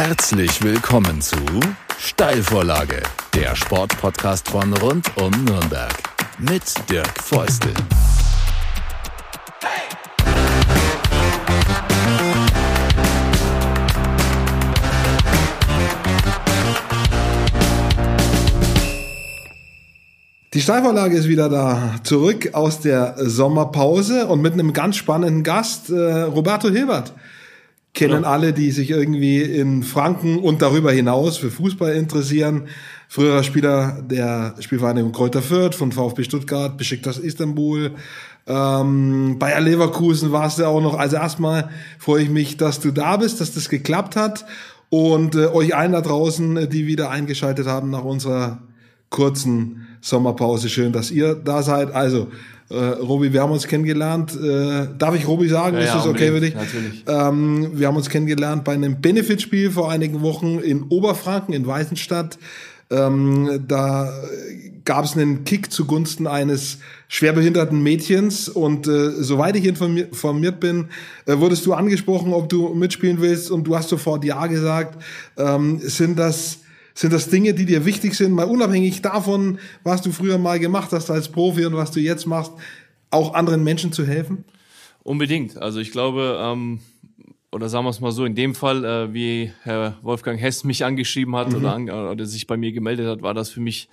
Herzlich willkommen zu Steilvorlage, der Sportpodcast von rund um Nürnberg mit Dirk Feustel. Die Steilvorlage ist wieder da, zurück aus der Sommerpause und mit einem ganz spannenden Gast, äh, Roberto Hilbert. Kennen ja. alle, die sich irgendwie in Franken und darüber hinaus für Fußball interessieren. Früherer Spieler der Spielvereinigung Kräuter Fürth, von VfB Stuttgart, Besiktas Istanbul, ähm, Bayer Leverkusen warst du auch noch. Also erstmal freue ich mich, dass du da bist, dass das geklappt hat und äh, euch allen da draußen, die wieder eingeschaltet haben nach unserer kurzen Sommerpause. Schön, dass ihr da seid. Also, äh, Robi, wir haben uns kennengelernt. Äh, darf ich Robi sagen? Ja, ist das okay für dich? Natürlich. Ähm, wir haben uns kennengelernt bei einem Benefitspiel vor einigen Wochen in Oberfranken, in Weißenstadt. Ähm, da gab es einen Kick zugunsten eines schwerbehinderten Mädchens und äh, soweit ich informiert bin, äh, wurdest du angesprochen, ob du mitspielen willst und du hast sofort ja gesagt. Ähm, sind das sind das Dinge, die dir wichtig sind, mal unabhängig davon, was du früher mal gemacht hast als Profi und was du jetzt machst, auch anderen Menschen zu helfen? Unbedingt. Also ich glaube, ähm, oder sagen wir es mal so, in dem Fall, äh, wie Herr Wolfgang Hess mich angeschrieben hat mhm. oder, an, oder sich bei mir gemeldet hat, war das für mich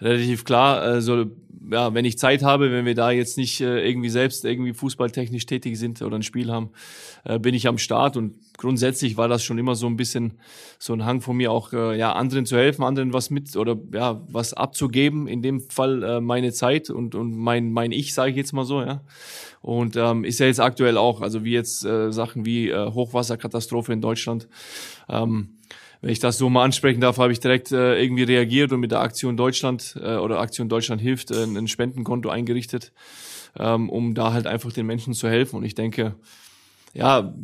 relativ klar. Also ja, wenn ich Zeit habe, wenn wir da jetzt nicht äh, irgendwie selbst irgendwie fußballtechnisch tätig sind oder ein Spiel haben, äh, bin ich am Start und grundsätzlich war das schon immer so ein bisschen so ein Hang von mir auch äh, ja anderen zu helfen, anderen was mit oder ja was abzugeben. In dem Fall äh, meine Zeit und und mein mein Ich sage ich jetzt mal so ja und ähm, ist ja jetzt aktuell auch also wie jetzt äh, Sachen wie äh, Hochwasserkatastrophe in Deutschland. Ähm, wenn ich das so mal ansprechen darf, habe ich direkt äh, irgendwie reagiert und mit der Aktion Deutschland äh, oder Aktion Deutschland hilft äh, ein Spendenkonto eingerichtet, ähm, um da halt einfach den Menschen zu helfen. Und ich denke, ja,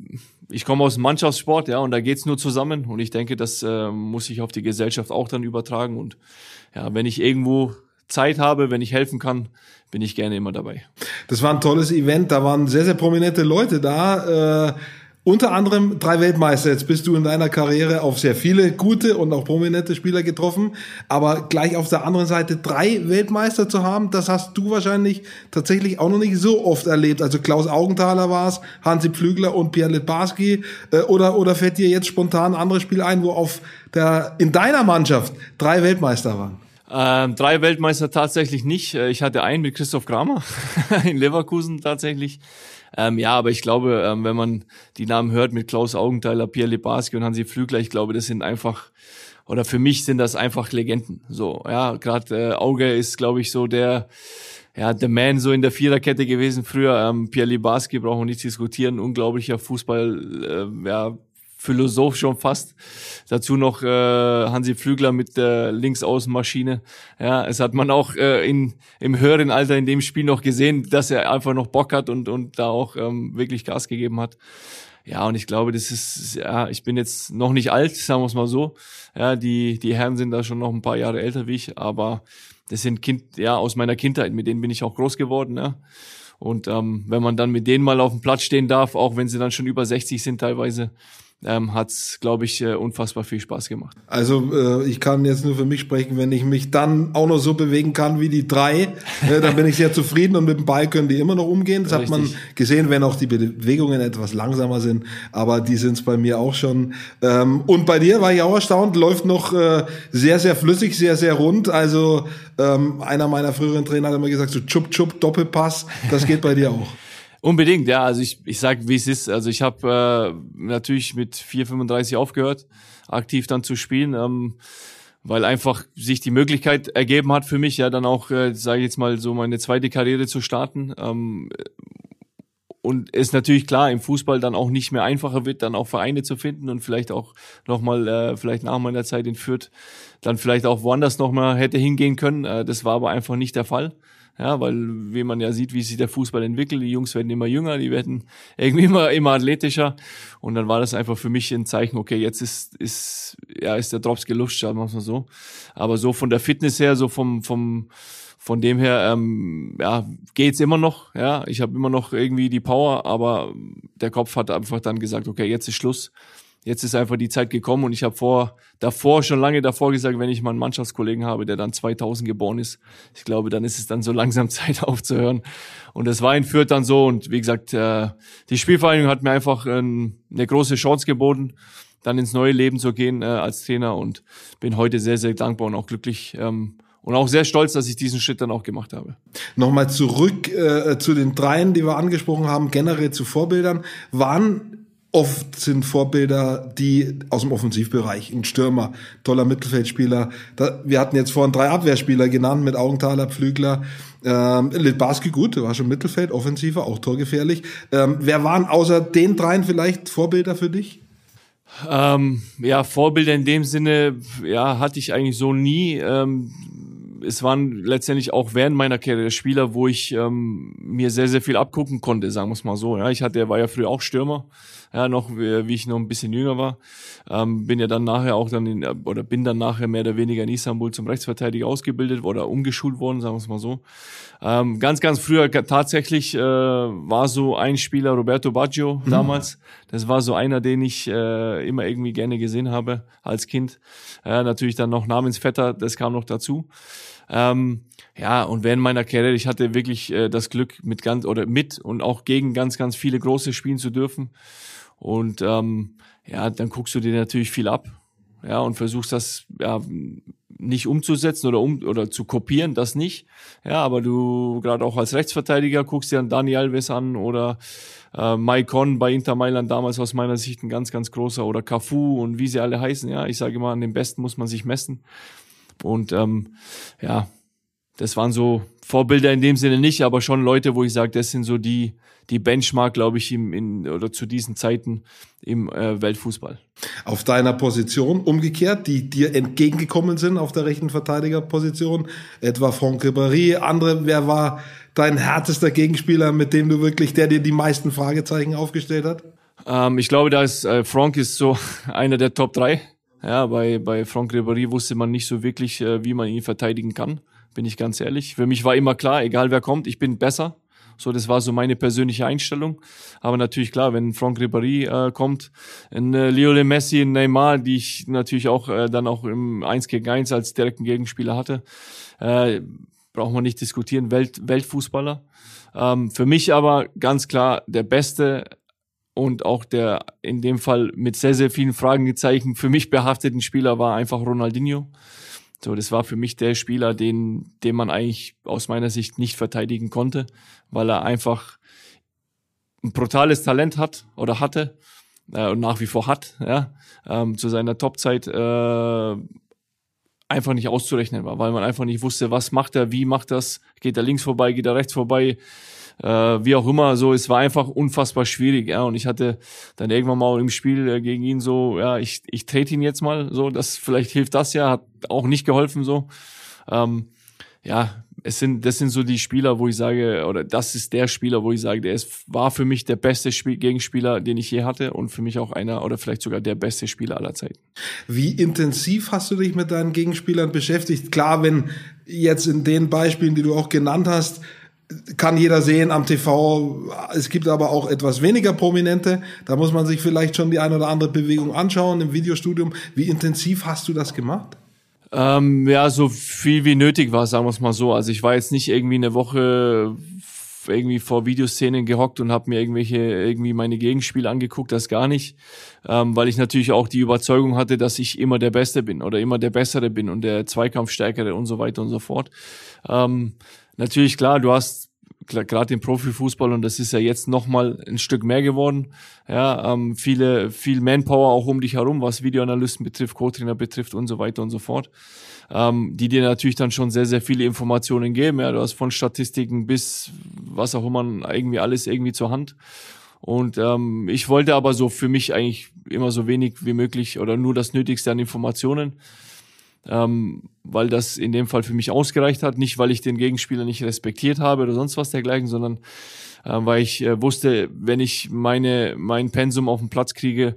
ich komme aus Mannschaftssport, ja, und da geht's nur zusammen. Und ich denke, das äh, muss ich auf die Gesellschaft auch dann übertragen. Und ja, wenn ich irgendwo Zeit habe, wenn ich helfen kann, bin ich gerne immer dabei. Das war ein tolles Event, da waren sehr, sehr prominente Leute da. Äh unter anderem drei Weltmeister. Jetzt bist du in deiner Karriere auf sehr viele gute und auch prominente Spieler getroffen. Aber gleich auf der anderen Seite drei Weltmeister zu haben, das hast du wahrscheinlich tatsächlich auch noch nicht so oft erlebt. Also Klaus Augenthaler war es, Hansi Pflügler und Pierre Litbarski. Äh, oder, oder fällt dir jetzt spontan ein anderes Spiel ein, wo auf der, in deiner Mannschaft drei Weltmeister waren? Ähm, drei Weltmeister tatsächlich nicht. Äh, ich hatte einen mit Christoph Kramer in Leverkusen tatsächlich. Ähm, ja, aber ich glaube, ähm, wenn man die Namen hört mit Klaus Augenthaler, Pierre Lebarski und Hansi Flügler, ich glaube, das sind einfach oder für mich sind das einfach Legenden. So, ja, gerade äh, Auge ist, glaube ich, so der ja, der Man so in der Viererkette gewesen früher. Ähm, Pierre Libarski brauchen wir nicht diskutieren. Unglaublicher Fußball, äh, ja, Philosoph schon fast. Dazu noch äh, Hansi Flügler mit der Linksaußenmaschine. Ja, es hat man auch äh, in, im höheren Alter in dem Spiel noch gesehen, dass er einfach noch Bock hat und, und da auch ähm, wirklich Gas gegeben hat. Ja, und ich glaube, das ist, ja, ich bin jetzt noch nicht alt, sagen wir es mal so. Ja, die, die Herren sind da schon noch ein paar Jahre älter wie ich, aber das sind Kind, ja, aus meiner Kindheit, mit denen bin ich auch groß geworden, ja. Und ähm, wenn man dann mit denen mal auf dem Platz stehen darf, auch wenn sie dann schon über 60 sind teilweise, ähm, hat es, glaube ich, äh, unfassbar viel Spaß gemacht. Also äh, ich kann jetzt nur für mich sprechen, wenn ich mich dann auch noch so bewegen kann wie die drei, äh, dann bin ich sehr zufrieden und mit dem Ball können die immer noch umgehen. Das Richtig. hat man gesehen, wenn auch die Bewegungen etwas langsamer sind, aber die sind es bei mir auch schon. Ähm, und bei dir war ich auch erstaunt, läuft noch äh, sehr, sehr flüssig, sehr, sehr rund. Also ähm, einer meiner früheren Trainer hat immer gesagt, so Chup Chup Doppelpass, das geht bei dir auch. Unbedingt, ja. Also ich, ich sag, wie es ist. Also ich habe äh, natürlich mit 4,35 aufgehört, aktiv dann zu spielen, ähm, weil einfach sich die Möglichkeit ergeben hat für mich, ja dann auch, äh, sage ich jetzt mal, so meine zweite Karriere zu starten. Ähm, und es natürlich klar im Fußball dann auch nicht mehr einfacher wird, dann auch Vereine zu finden und vielleicht auch nochmal, äh, vielleicht nach meiner Zeit in Fürth, dann vielleicht auch woanders nochmal hätte hingehen können. Äh, das war aber einfach nicht der Fall. Ja, weil wie man ja sieht, wie sich der Fußball entwickelt, die Jungs werden immer jünger, die werden irgendwie immer, immer athletischer. Und dann war das einfach für mich ein Zeichen, okay, jetzt ist, ist, ja, ist der Drops gelutscht, sagen wir mal so. Aber so von der Fitness her, so vom, vom, von dem her, ähm, ja, geht's immer noch. Ja, ich habe immer noch irgendwie die Power, aber der Kopf hat einfach dann gesagt, okay, jetzt ist Schluss. Jetzt ist einfach die Zeit gekommen und ich habe vor davor schon lange davor gesagt, wenn ich mal einen Mannschaftskollegen habe, der dann 2000 geboren ist, ich glaube, dann ist es dann so langsam Zeit aufzuhören. Und das war in Fürth dann so und wie gesagt, äh, die Spielvereinigung hat mir einfach ähm, eine große Chance geboten, dann ins neue Leben zu gehen äh, als Trainer und bin heute sehr, sehr dankbar und auch glücklich. Ähm, und auch sehr stolz, dass ich diesen Schritt dann auch gemacht habe. Nochmal zurück äh, zu den dreien, die wir angesprochen haben, generell zu Vorbildern. Waren Oft sind Vorbilder die aus dem Offensivbereich, ein Stürmer, toller Mittelfeldspieler. Da, wir hatten jetzt vorhin drei Abwehrspieler genannt mit Augenthaler, Pflügler. Ähm, Litbarski gut, war schon Mittelfeld, offensiver, auch torgefährlich. Ähm, wer waren außer den dreien vielleicht Vorbilder für dich? Ähm, ja, Vorbilder in dem Sinne, ja, hatte ich eigentlich so nie. Ähm, es waren letztendlich auch während meiner Karriere Spieler, wo ich ähm, mir sehr, sehr viel abgucken konnte, sagen wir es mal so. Ja, ich hatte, war ja früher auch Stürmer ja, noch, wie ich noch ein bisschen jünger war. Ähm, bin ja dann nachher auch dann in, oder bin dann nachher mehr oder weniger in Istanbul zum Rechtsverteidiger ausgebildet oder umgeschult worden, sagen wir es mal so. Ähm, ganz, ganz früher tatsächlich äh, war so ein Spieler, Roberto Baggio mhm. damals. Das war so einer, den ich äh, immer irgendwie gerne gesehen habe als Kind. Äh, natürlich dann noch Namensvetter, das kam noch dazu. Ähm, ja, und während meiner Karriere, ich hatte wirklich äh, das Glück, mit ganz oder mit und auch gegen ganz, ganz viele große spielen zu dürfen. Und ähm, ja, dann guckst du dir natürlich viel ab. Ja, und versuchst das ja, nicht umzusetzen oder um oder zu kopieren, das nicht. Ja, aber du gerade auch als Rechtsverteidiger guckst dir dann Dani Alves an oder äh, Maicon bei Inter Mailand damals aus meiner Sicht ein ganz, ganz großer oder Cafu und wie sie alle heißen. Ja, ich sage immer, an dem Besten muss man sich messen. Und ähm, ja, das waren so Vorbilder in dem Sinne nicht, aber schon Leute, wo ich sage, das sind so die, die Benchmark, glaube ich, im, in, oder zu diesen Zeiten im äh, Weltfußball. Auf deiner Position umgekehrt, die dir entgegengekommen sind auf der rechten Verteidigerposition, etwa Franck Ribéry, andere, wer war dein härtester Gegenspieler, mit dem du wirklich, der dir die meisten Fragezeichen aufgestellt hat? Ähm, ich glaube, da ist äh, Franck ist so einer der Top 3. Ja, bei, bei Franck Ribéry wusste man nicht so wirklich, äh, wie man ihn verteidigen kann bin ich ganz ehrlich. Für mich war immer klar, egal wer kommt, ich bin besser. So, das war so meine persönliche Einstellung. Aber natürlich klar, wenn Franck Ribéry äh, kommt, ein äh, Lionel Messi, ein Neymar, die ich natürlich auch äh, dann auch im 1 gegen 1 als direkten Gegenspieler hatte, äh, braucht man nicht diskutieren, Welt, Weltfußballer. Ähm, für mich aber ganz klar der beste und auch der in dem Fall mit sehr, sehr vielen Fragezeichen für mich behafteten Spieler war einfach Ronaldinho. So, das war für mich der Spieler, den, den man eigentlich aus meiner Sicht nicht verteidigen konnte, weil er einfach ein brutales Talent hat oder hatte äh, und nach wie vor hat, ja, ähm, zu seiner Topzeit äh, einfach nicht auszurechnen war, weil man einfach nicht wusste, was macht er, wie macht das, geht er links vorbei, geht er rechts vorbei, äh, wie auch immer, so, es war einfach unfassbar schwierig, ja, und ich hatte dann irgendwann mal im Spiel äh, gegen ihn so, ja, ich, ich trete ihn jetzt mal, so, das, vielleicht hilft das ja, hat auch nicht geholfen, so, ähm, ja, es sind, das sind so die Spieler, wo ich sage, oder das ist der Spieler, wo ich sage, der ist, war für mich der beste Spiel, Gegenspieler, den ich je hatte und für mich auch einer oder vielleicht sogar der beste Spieler aller Zeiten. Wie intensiv hast du dich mit deinen Gegenspielern beschäftigt? Klar, wenn jetzt in den Beispielen, die du auch genannt hast, kann jeder sehen am TV. Es gibt aber auch etwas weniger prominente. Da muss man sich vielleicht schon die eine oder andere Bewegung anschauen im Videostudium. Wie intensiv hast du das gemacht? Ähm, ja, so viel wie nötig war, sagen wir es mal so. Also ich war jetzt nicht irgendwie eine Woche irgendwie vor Videoszenen gehockt und habe mir irgendwelche irgendwie meine Gegenspiele angeguckt, das gar nicht, ähm, weil ich natürlich auch die Überzeugung hatte, dass ich immer der Beste bin oder immer der Bessere bin und der Zweikampfstärkere und so weiter und so fort. Ähm, natürlich klar, du hast gerade im Profifußball und das ist ja jetzt noch mal ein Stück mehr geworden. Ja, ähm, viele, viel Manpower auch um dich herum, was Videoanalysten betrifft, Co-Trainer betrifft und so weiter und so fort, ähm, die dir natürlich dann schon sehr, sehr viele Informationen geben. Ja, du hast von Statistiken bis was auch immer irgendwie alles irgendwie zur Hand. Und ähm, ich wollte aber so für mich eigentlich immer so wenig wie möglich oder nur das Nötigste an Informationen ähm, weil das in dem Fall für mich ausgereicht hat. Nicht, weil ich den Gegenspieler nicht respektiert habe oder sonst was dergleichen, sondern äh, weil ich äh, wusste, wenn ich meine, mein Pensum auf den Platz kriege,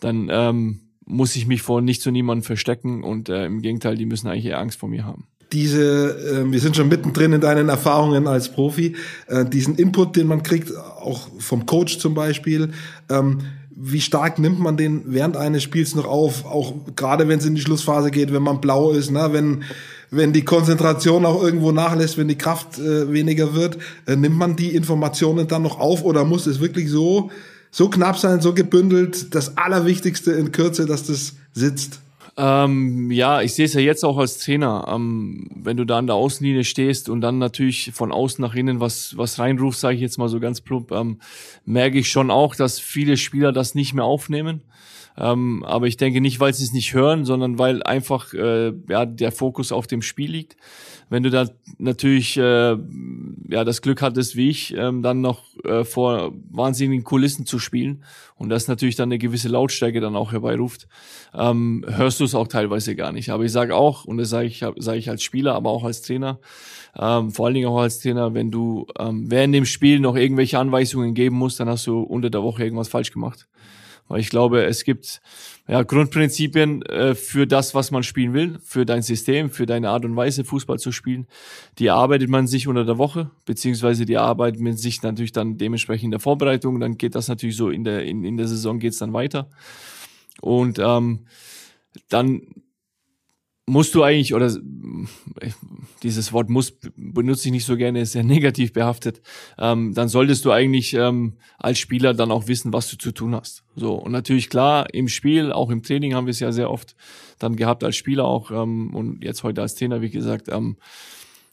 dann ähm, muss ich mich vor nicht zu niemandem verstecken und äh, im Gegenteil, die müssen eigentlich eher Angst vor mir haben diese, äh, wir sind schon mittendrin in deinen Erfahrungen als Profi, äh, diesen Input, den man kriegt, auch vom Coach zum Beispiel. Ähm, wie stark nimmt man den während eines Spiels noch auf, auch gerade wenn es in die Schlussphase geht, wenn man blau ist, ne? wenn, wenn die Konzentration auch irgendwo nachlässt, wenn die Kraft äh, weniger wird, äh, nimmt man die Informationen dann noch auf oder muss es wirklich so, so knapp sein, so gebündelt, das Allerwichtigste in Kürze, dass das sitzt? Ähm, ja, ich sehe es ja jetzt auch als Trainer. Ähm, wenn du da an der Außenlinie stehst und dann natürlich von außen nach innen was, was reinrufst, sage ich jetzt mal so ganz plump, ähm, merke ich schon auch, dass viele Spieler das nicht mehr aufnehmen. Ähm, aber ich denke nicht, weil sie es nicht hören, sondern weil einfach äh, ja, der Fokus auf dem Spiel liegt. Wenn du da natürlich äh, ja das Glück hattest, wie ich, ähm, dann noch äh, vor wahnsinnigen Kulissen zu spielen und das natürlich dann eine gewisse Lautstärke dann auch herbeiruft, ähm, hörst du es auch teilweise gar nicht. Aber ich sage auch, und das sage ich, sage ich als Spieler, aber auch als Trainer, ähm, vor allen Dingen auch als Trainer, wenn du ähm, während dem Spiel noch irgendwelche Anweisungen geben musst, dann hast du unter der Woche irgendwas falsch gemacht. Weil ich glaube, es gibt ja, Grundprinzipien äh, für das, was man spielen will, für dein System, für deine Art und Weise, Fußball zu spielen. Die arbeitet man sich unter der Woche, beziehungsweise die arbeitet man sich natürlich dann dementsprechend in der Vorbereitung. Dann geht das natürlich so in der, in, in der Saison geht's dann weiter. Und ähm, dann musst du eigentlich, oder dieses Wort muss benutze ich nicht so gerne, ist sehr negativ behaftet, ähm, dann solltest du eigentlich ähm, als Spieler dann auch wissen, was du zu tun hast. So, und natürlich klar, im Spiel, auch im Training haben wir es ja sehr oft dann gehabt als Spieler auch ähm, und jetzt heute als Trainer, wie gesagt, ähm,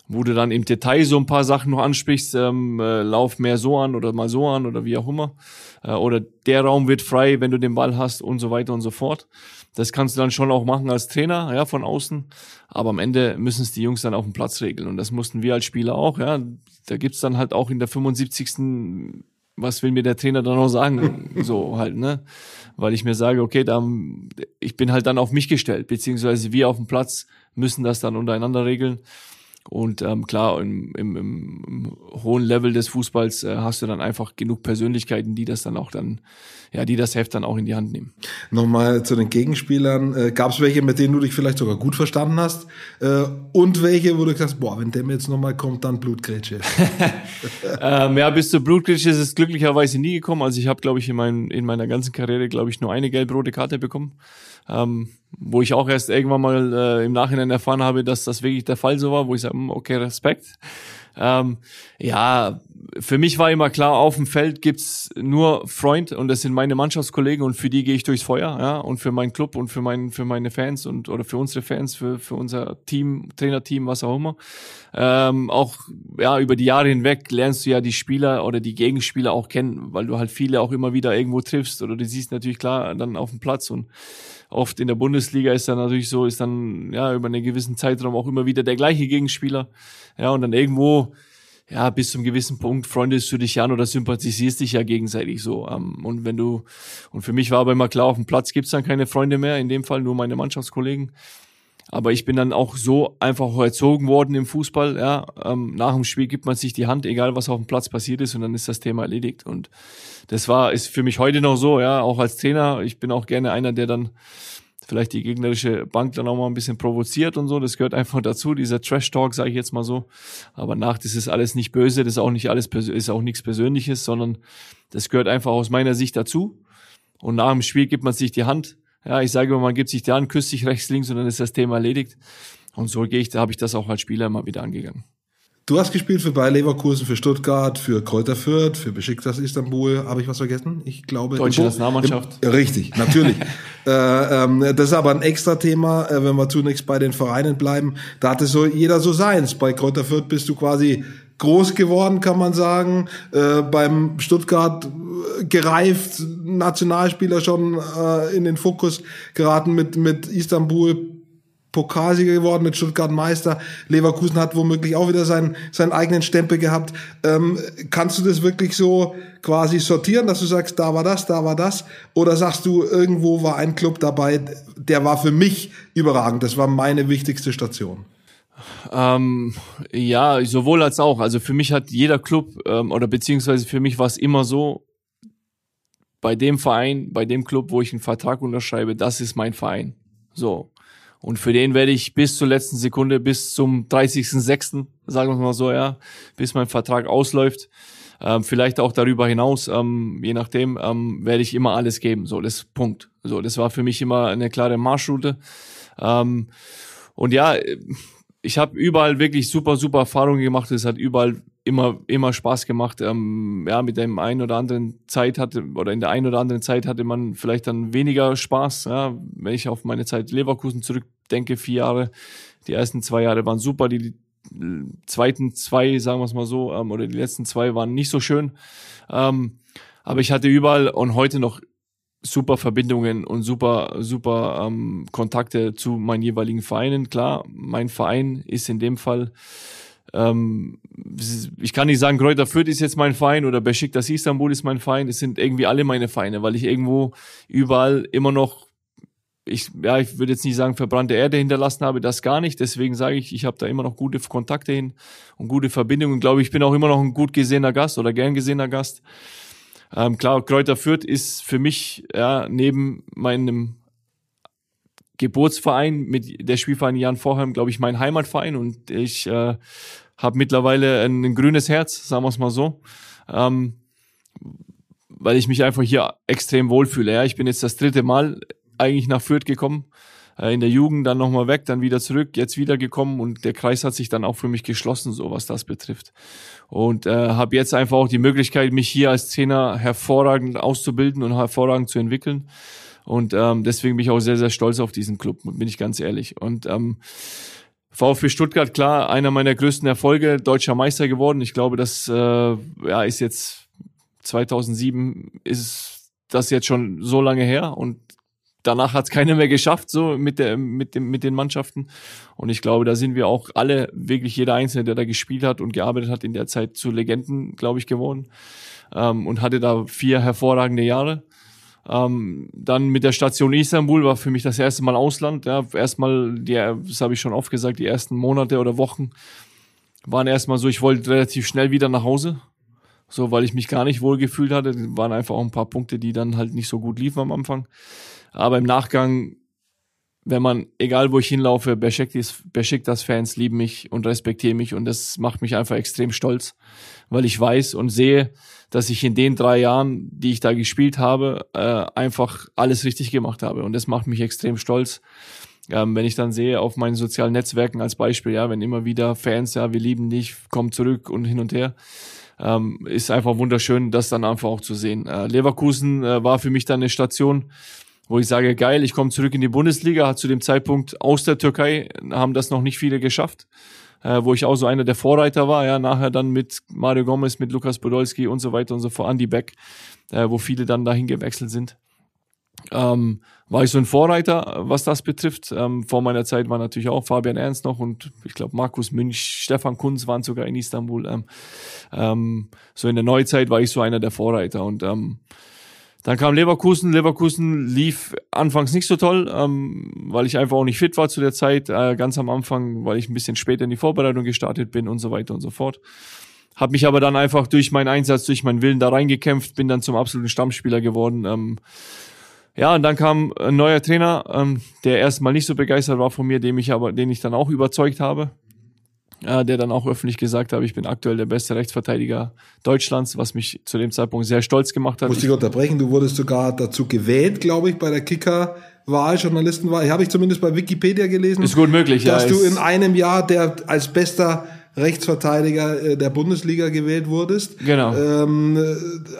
wo du dann im Detail so ein paar Sachen noch ansprichst, ähm, äh, lauf mehr so an oder mal so an oder wie auch immer. Äh, oder der Raum wird frei, wenn du den Ball hast und so weiter und so fort. Das kannst du dann schon auch machen als Trainer, ja, von außen. Aber am Ende müssen es die Jungs dann auf dem Platz regeln. Und das mussten wir als Spieler auch, ja. Da gibt's dann halt auch in der 75. Was will mir der Trainer dann noch sagen? so halt, ne? Weil ich mir sage, okay, da, ich bin halt dann auf mich gestellt, beziehungsweise wir auf dem Platz müssen das dann untereinander regeln. Und ähm, klar, im, im, im hohen Level des Fußballs äh, hast du dann einfach genug Persönlichkeiten, die das dann auch dann, ja, die das Heft dann auch in die Hand nehmen. Nochmal zu den Gegenspielern. Äh, Gab es welche, mit denen du dich vielleicht sogar gut verstanden hast? Äh, und welche, wo du gesagt hast, boah, wenn der mir jetzt nochmal kommt, dann Blutgrätsche. ähm, ja, bis zur Blutgrätsche ist es glücklicherweise nie gekommen. Also ich habe, glaube ich, in, mein, in meiner ganzen Karriere, glaube ich, nur eine gelb-rote Karte bekommen ähm, wo ich auch erst irgendwann mal äh, im Nachhinein erfahren habe, dass das wirklich der Fall so war, wo ich sage, hm, okay, Respekt. Ähm, ja, für mich war immer klar, auf dem Feld gibt's nur Freund und das sind meine Mannschaftskollegen und für die gehe ich durchs Feuer, ja, und für meinen Club und für mein, für meine Fans und oder für unsere Fans, für, für unser Team, Trainerteam, was auch immer. Ähm, auch ja über die Jahre hinweg lernst du ja die Spieler oder die Gegenspieler auch kennen, weil du halt viele auch immer wieder irgendwo triffst oder du siehst natürlich klar dann auf dem Platz und oft in der Bundesliga ist dann natürlich so, ist dann ja über einen gewissen Zeitraum auch immer wieder der gleiche Gegenspieler. Ja, und dann irgendwo, ja, bis zum gewissen Punkt freundest du dich an oder sympathisierst dich ja gegenseitig so. Ähm, und wenn du, und für mich war aber immer klar, auf dem Platz gibt's dann keine Freunde mehr, in dem Fall nur meine Mannschaftskollegen. Aber ich bin dann auch so einfach erzogen worden im Fußball. Ja, ähm, nach dem Spiel gibt man sich die Hand, egal was auf dem Platz passiert ist, und dann ist das Thema erledigt. Und das war ist für mich heute noch so. Ja, auch als Trainer. Ich bin auch gerne einer, der dann vielleicht die gegnerische Bank dann auch mal ein bisschen provoziert und so. Das gehört einfach dazu, dieser Trash-Talk, sage ich jetzt mal so. Aber nach, das ist alles nicht böse, das ist auch nicht alles, ist auch nichts Persönliches, sondern das gehört einfach aus meiner Sicht dazu. Und nach dem Spiel gibt man sich die Hand, ja, ich sage immer, man gibt sich die Hand, küsst sich rechts, links und dann ist das Thema erledigt. Und so gehe ich, da habe ich das auch als Spieler immer wieder angegangen. Du hast gespielt für Bayer Leverkusen, für Stuttgart, für Kräuter Fürth, für Besiktas Istanbul. Habe ich was vergessen? Ich glaube. Deutsche Nationalmannschaft. Richtig, natürlich. äh, ähm, das ist aber ein extra Thema, äh, wenn wir zunächst bei den Vereinen bleiben. Da hatte so jeder so seins. Bei Kräuter Fürth bist du quasi groß geworden, kann man sagen. Äh, beim Stuttgart äh, gereift, Nationalspieler schon äh, in den Fokus geraten mit, mit Istanbul. Pokalsieger geworden mit Stuttgart Meister. Leverkusen hat womöglich auch wieder seinen, seinen eigenen Stempel gehabt. Ähm, kannst du das wirklich so quasi sortieren, dass du sagst, da war das, da war das? Oder sagst du, irgendwo war ein Club dabei, der war für mich überragend. Das war meine wichtigste Station. Ähm, ja, sowohl als auch. Also für mich hat jeder Club ähm, oder beziehungsweise für mich war es immer so, bei dem Verein, bei dem Club, wo ich einen Vertrag unterschreibe, das ist mein Verein. So. Und für den werde ich bis zur letzten Sekunde, bis zum 30.06., sagen wir mal so, ja, bis mein Vertrag ausläuft, ähm, vielleicht auch darüber hinaus, ähm, je nachdem, ähm, werde ich immer alles geben. So, das Punkt. So, das war für mich immer eine klare Marschroute. Ähm, und ja, ich habe überall wirklich super, super Erfahrungen gemacht. Es hat überall immer, immer Spaß gemacht. Ähm, ja, mit dem einen oder anderen Zeit hatte, oder in der einen oder anderen Zeit hatte man vielleicht dann weniger Spaß. Ja, wenn ich auf meine Zeit Leverkusen zurückdenke, vier Jahre. Die ersten zwei Jahre waren super, die zweiten zwei, sagen wir es mal so, ähm, oder die letzten zwei waren nicht so schön. Ähm, aber ich hatte überall und heute noch super Verbindungen und super, super ähm, Kontakte zu meinen jeweiligen Vereinen. Klar, mein Verein ist in dem Fall, ähm, ich kann nicht sagen, Kräuter Fürth ist jetzt mein Verein oder Besiktas Istanbul ist mein Verein. Es sind irgendwie alle meine Vereine, weil ich irgendwo überall immer noch ich, ja, ich würde jetzt nicht sagen, verbrannte Erde hinterlassen habe, das gar nicht. Deswegen sage ich, ich habe da immer noch gute Kontakte hin und gute Verbindungen. Ich glaube, ich bin auch immer noch ein gut gesehener Gast oder gern gesehener Gast. Ähm, klar, Kräuter Fürth ist für mich ja, neben meinem Geburtsverein mit der Spielverein Jan Vorheim, glaube ich, mein Heimatverein und ich äh, habe mittlerweile ein, ein, grünes Herz, sagen wir es mal so, ähm, weil ich mich einfach hier extrem wohlfühle. Ja, ich bin jetzt das dritte Mal eigentlich nach Fürth gekommen äh, in der Jugend dann nochmal weg, dann wieder zurück, jetzt wieder gekommen und der Kreis hat sich dann auch für mich geschlossen, so was das betrifft. Und äh, habe jetzt einfach auch die Möglichkeit, mich hier als Trainer hervorragend auszubilden und hervorragend zu entwickeln. Und ähm, deswegen bin ich auch sehr, sehr stolz auf diesen Club, bin ich ganz ehrlich. Und ähm, VfB Stuttgart, klar, einer meiner größten Erfolge, deutscher Meister geworden. Ich glaube, das äh, ja, ist jetzt 2007 ist das jetzt schon so lange her und danach hat es keiner mehr geschafft, so mit, der, mit, dem, mit den Mannschaften. Und ich glaube, da sind wir auch alle, wirklich jeder Einzelne, der da gespielt hat und gearbeitet hat, in der Zeit zu Legenden, glaube ich, geworden. Ähm, und hatte da vier hervorragende Jahre. Ähm, dann mit der Station Istanbul war für mich das erste Mal Ausland. Ja, erstmal, die, das habe ich schon oft gesagt, die ersten Monate oder Wochen waren erstmal so, ich wollte relativ schnell wieder nach Hause. So, weil ich mich gar nicht wohl gefühlt hatte. Das waren einfach auch ein paar Punkte, die dann halt nicht so gut liefen am Anfang. Aber im Nachgang, wenn man, egal wo ich hinlaufe, Besiktas-Fans lieben mich und respektieren mich und das macht mich einfach extrem stolz, weil ich weiß und sehe, dass ich in den drei Jahren, die ich da gespielt habe, äh, einfach alles richtig gemacht habe und das macht mich extrem stolz. Ähm, wenn ich dann sehe auf meinen sozialen Netzwerken als Beispiel, ja, wenn immer wieder Fans, ja, wir lieben dich, komm zurück und hin und her, ähm, ist einfach wunderschön, das dann einfach auch zu sehen. Äh, Leverkusen äh, war für mich dann eine Station, wo ich sage, geil, ich komme zurück in die Bundesliga, hat zu dem Zeitpunkt aus der Türkei, haben das noch nicht viele geschafft, äh, wo ich auch so einer der Vorreiter war, ja, nachher dann mit Mario Gomez, mit Lukas Podolski und so weiter und so fort, Andy Beck, äh, wo viele dann dahin gewechselt sind. Ähm, war ich so ein Vorreiter, was das betrifft. Ähm, vor meiner Zeit war natürlich auch Fabian Ernst noch und ich glaube Markus Münch, Stefan Kunz waren sogar in Istanbul. Ähm, ähm, so in der Neuzeit war ich so einer der Vorreiter und ähm, dann kam Leverkusen. Leverkusen lief anfangs nicht so toll, ähm, weil ich einfach auch nicht fit war zu der Zeit. Äh, ganz am Anfang, weil ich ein bisschen später in die Vorbereitung gestartet bin und so weiter und so fort. Hab mich aber dann einfach durch meinen Einsatz, durch meinen Willen da reingekämpft, bin dann zum absoluten Stammspieler geworden. Ähm, ja, und dann kam ein neuer Trainer, ähm, der erstmal nicht so begeistert war von mir, dem ich aber, den ich dann auch überzeugt habe äh, der dann auch öffentlich gesagt hat, ich bin aktuell der beste Rechtsverteidiger Deutschlands, was mich zu dem Zeitpunkt sehr stolz gemacht hat. Muss ich unterbrechen, du wurdest sogar dazu gewählt, glaube ich, bei der Kicker. Wahl, Journalistenwahl, habe ich zumindest bei Wikipedia gelesen. Ist gut möglich, dass ja. Dass du in einem Jahr der als bester Rechtsverteidiger äh, der Bundesliga gewählt wurdest. Genau. Ähm,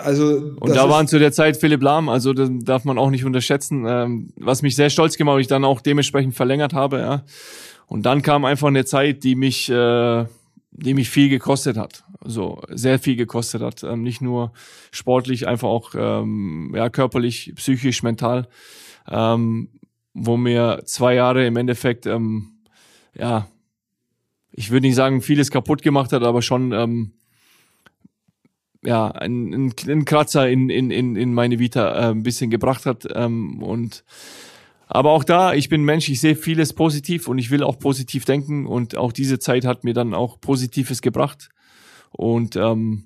also und da waren zu der Zeit Philipp Lahm, also das darf man auch nicht unterschätzen, ähm, was mich sehr stolz gemacht, und ich dann auch dementsprechend verlängert habe. Ja. Und dann kam einfach eine Zeit, die mich, äh, die mich viel gekostet hat. So sehr viel gekostet hat. Ähm, nicht nur sportlich, einfach auch ähm, ja, körperlich, psychisch, mental. Ähm, wo mir zwei Jahre im Endeffekt, ähm, ja, ich würde nicht sagen, vieles kaputt gemacht hat, aber schon ähm, ja, ein, ein, ein Kratzer in, in, in, in meine Vita äh, ein bisschen gebracht hat. Ähm, und aber auch da, ich bin Mensch, ich sehe vieles positiv und ich will auch positiv denken und auch diese Zeit hat mir dann auch Positives gebracht. Und ähm,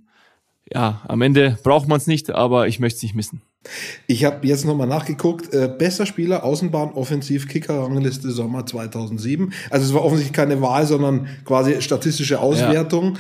ja, am Ende braucht man es nicht, aber ich möchte es nicht missen. Ich habe jetzt nochmal nachgeguckt. Äh, bester Spieler, Außenbahn, Offensiv, Kicker, Rangliste Sommer 2007. Also es war offensichtlich keine Wahl, sondern quasi statistische Auswertung.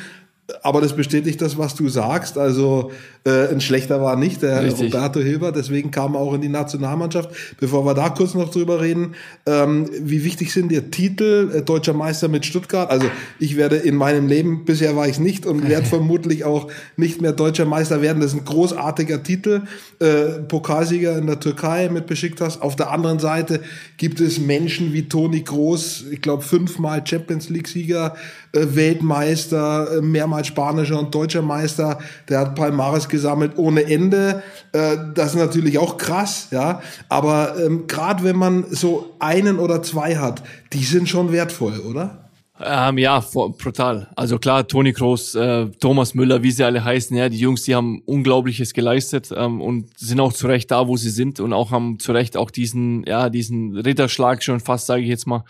Aber das bestätigt das, was du sagst. Also äh, ein schlechter war nicht der Richtig. Roberto Hilbert, deswegen kam er auch in die Nationalmannschaft. Bevor wir da kurz noch drüber reden, ähm, wie wichtig sind dir Titel äh, deutscher Meister mit Stuttgart? Also ich werde in meinem Leben, bisher war ich nicht und werde vermutlich auch nicht mehr deutscher Meister werden. Das ist ein großartiger Titel. Äh, Pokalsieger in der Türkei mit Besiktas. Auf der anderen Seite gibt es Menschen wie Toni Groß, ich glaube fünfmal Champions League-Sieger, Weltmeister, äh, mehrmals spanischer und deutscher Meister. Der hat Palmares gesammelt ohne Ende. Äh, das ist natürlich auch krass, ja. Aber ähm, gerade wenn man so einen oder zwei hat, die sind schon wertvoll, oder? Ähm, ja, brutal. Also klar, Toni Kroos, äh, Thomas Müller, wie sie alle heißen, ja, die Jungs, die haben Unglaubliches geleistet ähm, und sind auch zu Recht da, wo sie sind und auch haben zu Recht auch diesen, ja, diesen Ritterschlag schon fast, sage ich jetzt mal,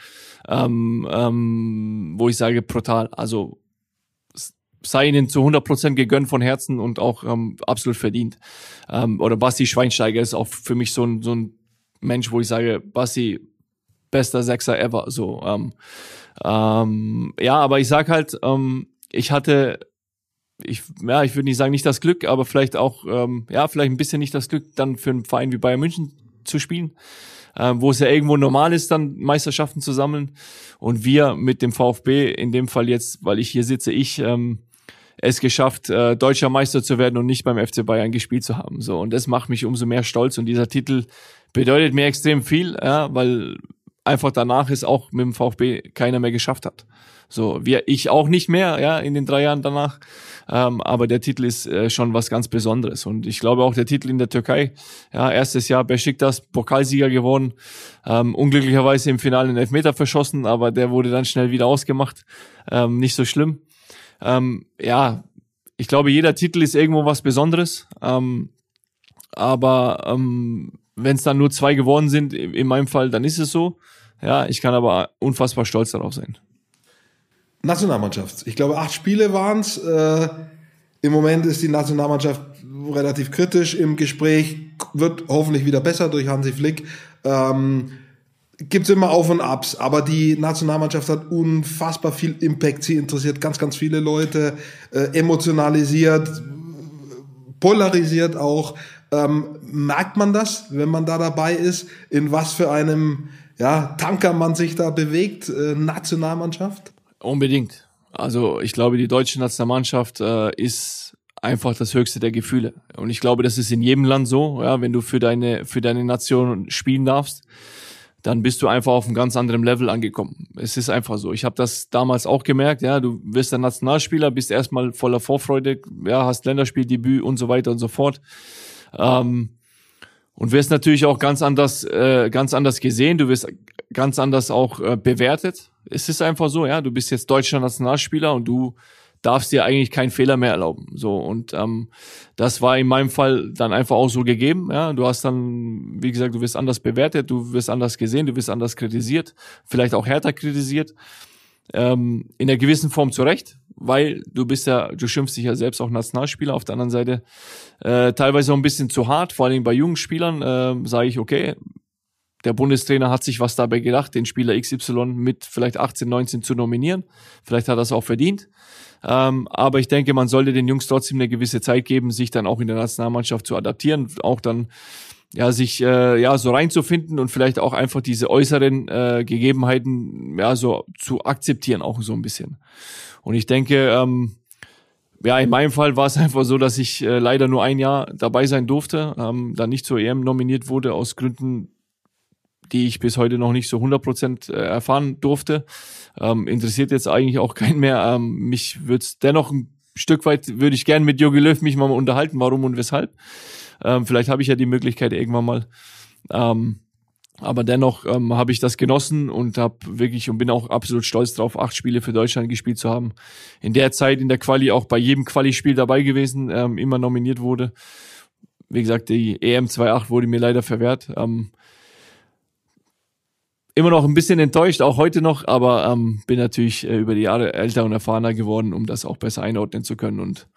ähm, ähm, wo ich sage brutal. Also sei ihnen zu 100% gegönnt von Herzen und auch ähm, absolut verdient. Ähm, oder Basti Schweinsteiger ist auch für mich so ein, so ein Mensch, wo ich sage, Basti, bester Sechser ever. So, ähm, ähm, ja, aber ich sag halt, ähm, ich hatte, ich, ja, ich würde nicht sagen, nicht das Glück, aber vielleicht auch, ähm, ja, vielleicht ein bisschen nicht das Glück, dann für einen Verein wie Bayern München zu spielen, ähm, wo es ja irgendwo normal ist, dann Meisterschaften zu sammeln. Und wir mit dem VfB, in dem Fall jetzt, weil ich hier sitze, ich, ähm, es geschafft, äh, deutscher Meister zu werden und nicht beim FC Bayern gespielt zu haben. So und das macht mich umso mehr stolz und dieser Titel bedeutet mir extrem viel, ja, weil einfach danach es auch mit dem VfB keiner mehr geschafft hat. So, wir, ich auch nicht mehr, ja, in den drei Jahren danach. Ähm, aber der Titel ist äh, schon was ganz Besonderes. Und ich glaube auch der Titel in der Türkei, ja, erstes Jahr Besiktas, Pokalsieger geworden, ähm, unglücklicherweise im Finale einen Elfmeter verschossen, aber der wurde dann schnell wieder ausgemacht. Ähm, nicht so schlimm. Ähm, ja, ich glaube, jeder Titel ist irgendwo was Besonderes. Ähm, aber ähm, wenn es dann nur zwei geworden sind, in meinem Fall, dann ist es so. Ja, ich kann aber unfassbar stolz darauf sein. Nationalmannschaft. Ich glaube, acht Spiele waren es. Äh, Im Moment ist die Nationalmannschaft relativ kritisch im Gespräch, wird hoffentlich wieder besser durch Hansi Flick. Ähm, Gibt es immer Auf und Abs, aber die Nationalmannschaft hat unfassbar viel Impact. Sie interessiert ganz, ganz viele Leute, äh, emotionalisiert, polarisiert auch. Ähm, merkt man das, wenn man da dabei ist, in was für einem ja, Tanker man sich da bewegt, äh, Nationalmannschaft? Unbedingt. Also ich glaube, die deutsche Nationalmannschaft äh, ist einfach das höchste der Gefühle. Und ich glaube, das ist in jedem Land so, ja, wenn du für deine, für deine Nation spielen darfst, dann bist du einfach auf einem ganz anderen Level angekommen. Es ist einfach so. Ich habe das damals auch gemerkt, ja, du wirst ein Nationalspieler, bist erstmal voller Vorfreude, ja, hast Länderspieldebüt und so weiter und so fort. Ähm, und wirst natürlich auch ganz anders, äh, ganz anders gesehen. Du wirst ganz anders auch äh, bewertet. Es ist einfach so, ja. Du bist jetzt deutscher Nationalspieler und du darfst dir eigentlich keinen Fehler mehr erlauben. So und ähm, das war in meinem Fall dann einfach auch so gegeben. Ja, du hast dann, wie gesagt, du wirst anders bewertet, du wirst anders gesehen, du wirst anders kritisiert, vielleicht auch härter kritisiert. Ähm, in einer gewissen Form zurecht, weil du bist ja, du schimpfst dich ja selbst auch Nationalspieler. Auf der anderen Seite äh, teilweise auch ein bisschen zu hart, vor allem bei jungen Spielern äh, sage ich, okay, der Bundestrainer hat sich was dabei gedacht, den Spieler XY mit vielleicht 18, 19 zu nominieren. Vielleicht hat er es auch verdient. Ähm, aber ich denke, man sollte den Jungs trotzdem eine gewisse Zeit geben, sich dann auch in der Nationalmannschaft zu adaptieren, auch dann ja sich äh, ja so reinzufinden und vielleicht auch einfach diese äußeren äh, Gegebenheiten ja so zu akzeptieren auch so ein bisschen. Und ich denke, ähm, ja, in meinem Fall war es einfach so, dass ich äh, leider nur ein Jahr dabei sein durfte, ähm, dann nicht zur EM nominiert wurde aus Gründen, die ich bis heute noch nicht so 100 Prozent äh, erfahren durfte. Ähm, interessiert jetzt eigentlich auch keinen mehr. Ähm, mich würde dennoch ein Stück weit, würde ich gerne mit Jogi Löw mich mal unterhalten, warum und weshalb. Ähm, vielleicht habe ich ja die Möglichkeit irgendwann mal. Ähm, aber dennoch ähm, habe ich das genossen und habe wirklich und bin auch absolut stolz drauf, acht Spiele für Deutschland gespielt zu haben. In der Zeit in der Quali auch bei jedem Quali-Spiel dabei gewesen, ähm, immer nominiert wurde. Wie gesagt, die EM 2.8 wurde mir leider verwehrt. Ähm, immer noch ein bisschen enttäuscht, auch heute noch, aber ähm, bin natürlich äh, über die Jahre älter und erfahrener geworden, um das auch besser einordnen zu können. Und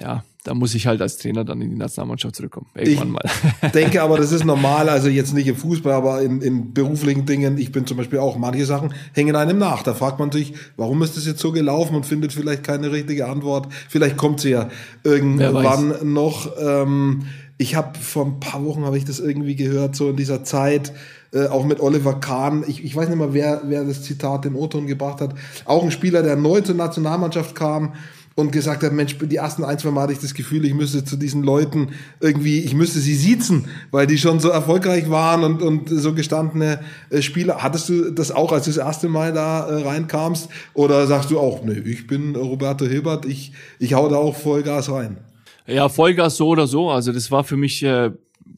ja, da muss ich halt als Trainer dann in die Nationalmannschaft zurückkommen. Irgendwann ich mal. denke aber, das ist normal, also jetzt nicht im Fußball, aber in, in beruflichen Dingen. Ich bin zum Beispiel auch, manche Sachen hängen einem nach. Da fragt man sich, warum ist das jetzt so gelaufen und findet vielleicht keine richtige Antwort. Vielleicht kommt sie ja irgendwann noch. Ähm, ich habe vor ein paar Wochen habe ich das irgendwie gehört, so in dieser Zeit, äh, auch mit Oliver Kahn. Ich, ich weiß nicht mal, wer, wer das Zitat in O-Ton gebracht hat. Auch ein Spieler, der neu zur Nationalmannschaft kam und gesagt hat, Mensch, die ersten ein, zwei Mal hatte ich das Gefühl, ich müsste zu diesen Leuten irgendwie, ich müsste sie siezen, weil die schon so erfolgreich waren und, und so gestandene äh, Spieler. Hattest du das auch, als du das erste Mal da äh, reinkamst? Oder sagst du auch, nee, ich bin Roberto Hilbert, ich, ich hau da auch Vollgas rein? Ja, Vollgas so oder so. Also das war für mich äh,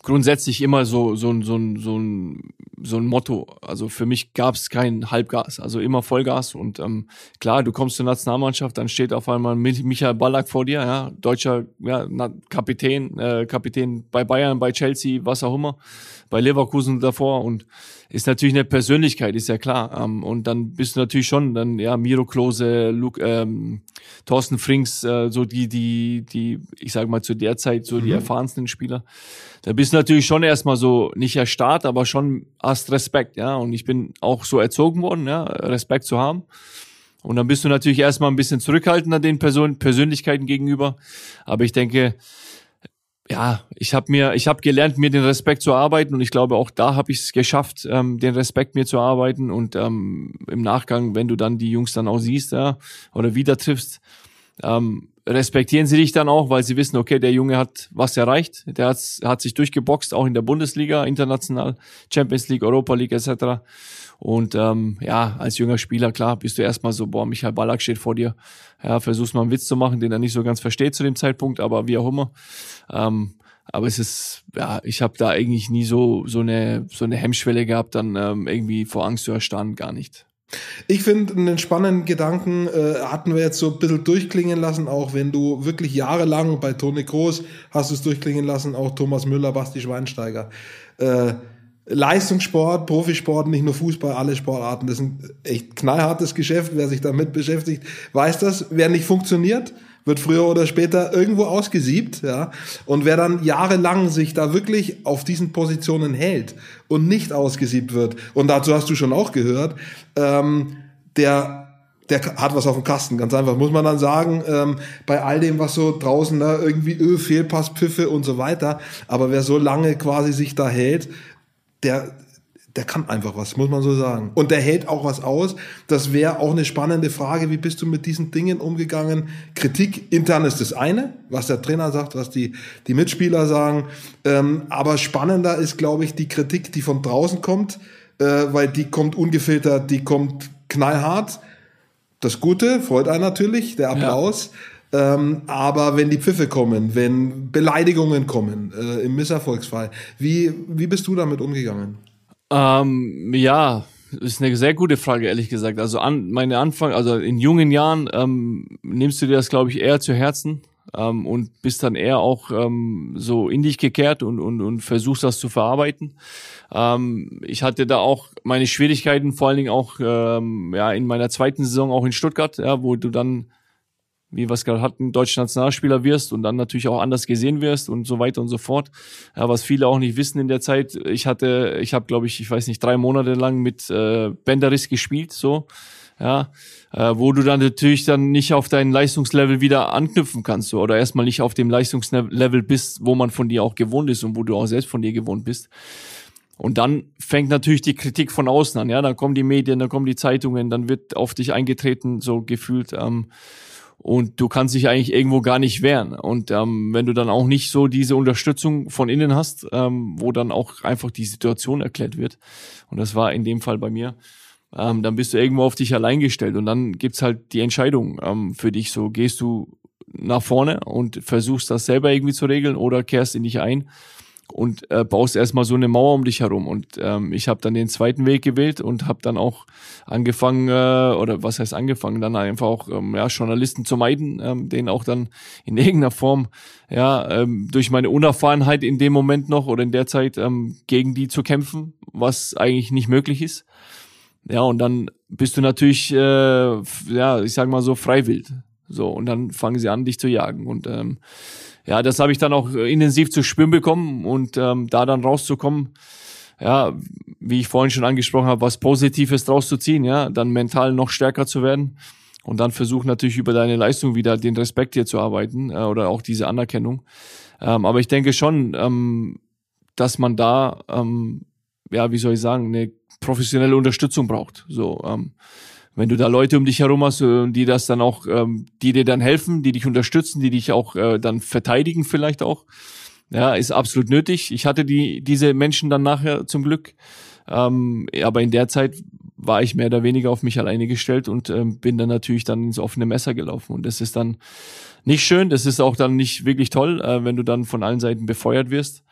grundsätzlich immer so so so so ein so ein Motto. Also für mich gab es kein Halbgas, also immer Vollgas. Und ähm, klar, du kommst zur Nationalmannschaft, dann steht auf einmal Michael Ballack vor dir, ja, deutscher ja, Kapitän, äh, Kapitän bei Bayern, bei Chelsea, was auch immer, bei Leverkusen davor und ist natürlich eine Persönlichkeit, ist ja klar. Ähm, und dann bist du natürlich schon dann ja Miro Klose, Luke, ähm, Thorsten Frings, äh, so die die die ich sage mal zu der Zeit so die mhm. erfahrensten Spieler. Da bist du natürlich schon erstmal so nicht erstarrt, aber schon hast Respekt, ja. Und ich bin auch so erzogen worden, ja, Respekt zu haben. Und dann bist du natürlich erstmal ein bisschen zurückhaltender den Person Persönlichkeiten gegenüber. Aber ich denke, ja, ich habe mir, ich habe gelernt, mir den Respekt zu arbeiten und ich glaube, auch da habe ich es geschafft, ähm, den Respekt mir zu arbeiten und ähm, im Nachgang, wenn du dann die Jungs dann auch siehst, ja, oder wieder triffst, ähm, respektieren sie dich dann auch, weil sie wissen, okay, der Junge hat was erreicht, der hat, hat sich durchgeboxt, auch in der Bundesliga, international, Champions League, Europa League etc. Und ähm, ja, als junger Spieler, klar, bist du erstmal so, boah, Michael Ballack steht vor dir, ja, versuchst mal einen Witz zu machen, den er nicht so ganz versteht zu dem Zeitpunkt, aber wie auch immer. Ähm, aber es ist, ja, ich habe da eigentlich nie so so eine so eine Hemmschwelle gehabt, dann ähm, irgendwie vor Angst zu erstarren, gar nicht. Ich finde, einen spannenden Gedanken äh, hatten wir jetzt so ein bisschen durchklingen lassen, auch wenn du wirklich jahrelang bei Toni Groß hast du es durchklingen lassen, auch Thomas Müller, Basti Schweinsteiger. Äh, Leistungssport, Profisport, nicht nur Fußball, alle Sportarten, das ist ein echt knallhartes Geschäft. Wer sich damit beschäftigt, weiß das. Wer nicht funktioniert, wird früher oder später irgendwo ausgesiebt, ja. Und wer dann jahrelang sich da wirklich auf diesen Positionen hält und nicht ausgesiebt wird, und dazu hast du schon auch gehört, ähm, der der hat was auf dem Kasten, ganz einfach. Muss man dann sagen, ähm, bei all dem, was so draußen da ne, irgendwie Öl, Fehlpass, Pfiffe und so weiter. Aber wer so lange quasi sich da hält, der, der kann einfach was, muss man so sagen. Und der hält auch was aus. Das wäre auch eine spannende Frage. Wie bist du mit diesen Dingen umgegangen? Kritik intern ist das eine, was der Trainer sagt, was die, die Mitspieler sagen. Ähm, aber spannender ist, glaube ich, die Kritik, die von draußen kommt, äh, weil die kommt ungefiltert, die kommt knallhart. Das Gute freut einen natürlich, der Applaus. Ja. Ähm, aber wenn die Pfiffe kommen, wenn Beleidigungen kommen, äh, im Misserfolgsfall, wie, wie bist du damit umgegangen? Ähm, ja, ist eine sehr gute Frage, ehrlich gesagt. Also an meine Anfang, also in jungen Jahren ähm, nimmst du dir das, glaube ich, eher zu Herzen ähm, und bist dann eher auch ähm, so in dich gekehrt und, und, und versuchst das zu verarbeiten. Ähm, ich hatte da auch meine Schwierigkeiten, vor allen Dingen auch ähm, ja in meiner zweiten Saison auch in Stuttgart, ja, wo du dann wie wir es gerade hatten, deutscher Nationalspieler wirst und dann natürlich auch anders gesehen wirst und so weiter und so fort. Ja, was viele auch nicht wissen in der Zeit, ich hatte, ich habe, glaube ich, ich weiß nicht, drei Monate lang mit äh, Benderis gespielt, so, ja, äh, wo du dann natürlich dann nicht auf dein Leistungslevel wieder anknüpfen kannst so, oder erstmal nicht auf dem Leistungslevel bist, wo man von dir auch gewohnt ist und wo du auch selbst von dir gewohnt bist. Und dann fängt natürlich die Kritik von außen an, ja, dann kommen die Medien, dann kommen die Zeitungen, dann wird auf dich eingetreten, so gefühlt. Ähm, und du kannst dich eigentlich irgendwo gar nicht wehren. Und ähm, wenn du dann auch nicht so diese Unterstützung von innen hast, ähm, wo dann auch einfach die Situation erklärt wird, und das war in dem Fall bei mir, ähm, dann bist du irgendwo auf dich allein gestellt und dann gibt's halt die Entscheidung ähm, für dich. So gehst du nach vorne und versuchst das selber irgendwie zu regeln oder kehrst in dich ein und äh, baust erstmal so eine Mauer um dich herum. Und ähm, ich habe dann den zweiten Weg gewählt und habe dann auch angefangen, äh, oder was heißt angefangen, dann einfach auch ähm, ja, Journalisten zu meiden, ähm, denen auch dann in irgendeiner Form ja ähm, durch meine Unerfahrenheit in dem Moment noch oder in der Zeit ähm, gegen die zu kämpfen, was eigentlich nicht möglich ist. Ja, und dann bist du natürlich, äh, ja, ich sag mal so, freiwillig. So, und dann fangen sie an, dich zu jagen. Und ähm, ja, das habe ich dann auch intensiv zu spüren bekommen und ähm, da dann rauszukommen, ja, wie ich vorhin schon angesprochen habe, was Positives draus zu ziehen, ja, dann mental noch stärker zu werden und dann versuch natürlich über deine Leistung wieder den Respekt hier zu arbeiten äh, oder auch diese Anerkennung. Ähm, aber ich denke schon, ähm, dass man da, ähm, ja, wie soll ich sagen, eine professionelle Unterstützung braucht. So, ähm, wenn du da Leute um dich herum hast, äh, die das dann auch, ähm, die dir dann helfen, die dich unterstützen, die dich auch äh, dann verteidigen vielleicht auch, ja, ist absolut nötig. Ich hatte die diese Menschen dann nachher zum Glück, ähm, aber in der Zeit war ich mehr oder weniger auf mich alleine gestellt und ähm, bin dann natürlich dann ins offene Messer gelaufen und das ist dann nicht schön, das ist auch dann nicht wirklich toll, äh, wenn du dann von allen Seiten befeuert wirst.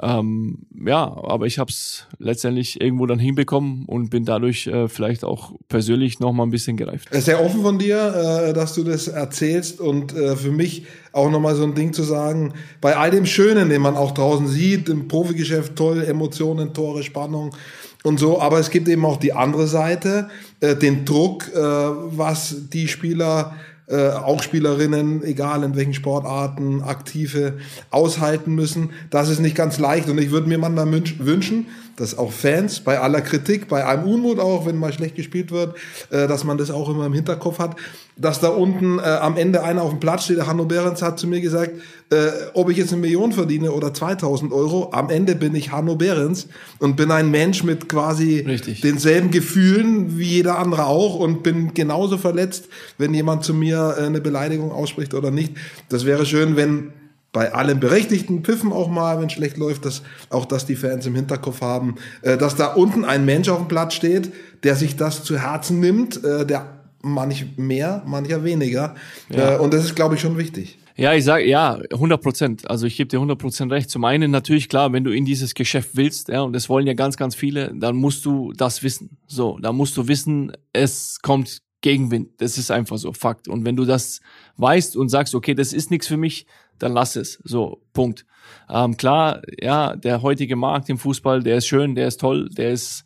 Ähm, ja, aber ich habe es letztendlich irgendwo dann hinbekommen und bin dadurch äh, vielleicht auch persönlich noch mal ein bisschen gereift. Sehr offen von dir, äh, dass du das erzählst und äh, für mich auch noch mal so ein Ding zu sagen, bei all dem Schönen, den man auch draußen sieht, im Profigeschäft toll, Emotionen, Tore, Spannung und so, aber es gibt eben auch die andere Seite, äh, den Druck, äh, was die Spieler äh, auch Spielerinnen, egal in welchen Sportarten, aktive aushalten müssen. Das ist nicht ganz leicht und ich würde mir manchmal wünschen, dass auch Fans bei aller Kritik, bei allem Unmut auch, wenn mal schlecht gespielt wird, äh, dass man das auch immer im Hinterkopf hat, dass da unten äh, am Ende einer auf dem Platz steht, der Hanno Behrens hat zu mir gesagt, äh, ob ich jetzt eine Million verdiene oder 2000 Euro, am Ende bin ich Hanno Behrens und bin ein Mensch mit quasi Richtig. denselben Gefühlen wie jeder andere auch und bin genauso verletzt, wenn jemand zu mir äh, eine Beleidigung ausspricht oder nicht. Das wäre schön, wenn bei allen berechtigten Piffen auch mal, wenn schlecht läuft, dass auch das die Fans im Hinterkopf haben, äh, dass da unten ein Mensch auf dem Platz steht, der sich das zu Herzen nimmt, äh, der manch mehr, mancher weniger. Ja. Äh, und das ist, glaube ich, schon wichtig. Ja, ich sage ja, 100 Prozent. Also ich gebe dir 100 Prozent recht. Zum einen natürlich klar, wenn du in dieses Geschäft willst, ja, und das wollen ja ganz, ganz viele, dann musst du das wissen. So, da musst du wissen, es kommt Gegenwind. Das ist einfach so Fakt. Und wenn du das weißt und sagst, okay, das ist nichts für mich, dann lass es. So, Punkt. Ähm, klar, ja, der heutige Markt im Fußball, der ist schön, der ist toll, der ist,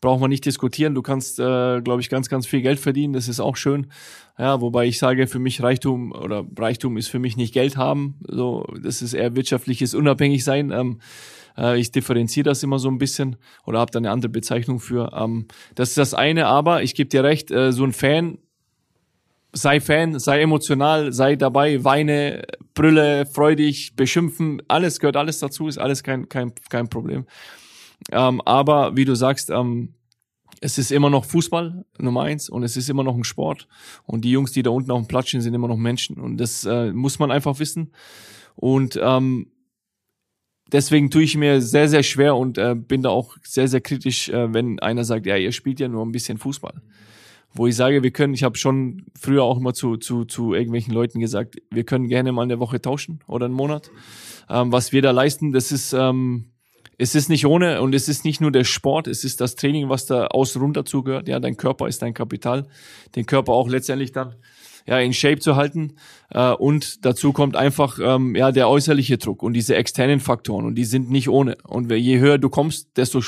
braucht man nicht diskutieren. Du kannst, äh, glaube ich, ganz, ganz viel Geld verdienen. Das ist auch schön. Ja, wobei ich sage, für mich Reichtum oder Reichtum ist für mich nicht Geld haben. So, das ist eher wirtschaftliches Unabhängigsein. Ähm, äh, ich differenziere das immer so ein bisschen oder habe da eine andere Bezeichnung für. Ähm, das ist das eine, aber ich gebe dir recht, äh, so ein Fan sei Fan, sei emotional, sei dabei, weine, brülle, freudig, beschimpfen, alles gehört alles dazu, ist alles kein, kein, kein Problem. Ähm, aber wie du sagst, ähm, es ist immer noch Fußball Nummer eins und es ist immer noch ein Sport. Und die Jungs, die da unten auf dem Platz stehen, sind immer noch Menschen. Und das äh, muss man einfach wissen. Und ähm, deswegen tue ich mir sehr, sehr schwer und äh, bin da auch sehr, sehr kritisch, äh, wenn einer sagt, ja, ihr spielt ja nur ein bisschen Fußball wo ich sage, wir können, ich habe schon früher auch immer zu, zu, zu irgendwelchen Leuten gesagt, wir können gerne mal eine Woche tauschen oder einen Monat. Ähm, was wir da leisten, das ist, ähm, es ist nicht ohne und es ist nicht nur der Sport, es ist das Training, was da außen rum dazu gehört. Ja, dein Körper ist dein Kapital, den Körper auch letztendlich dann ja in Shape zu halten äh, und dazu kommt einfach ähm, ja der äußerliche Druck und diese externen Faktoren und die sind nicht ohne und je höher du kommst, desto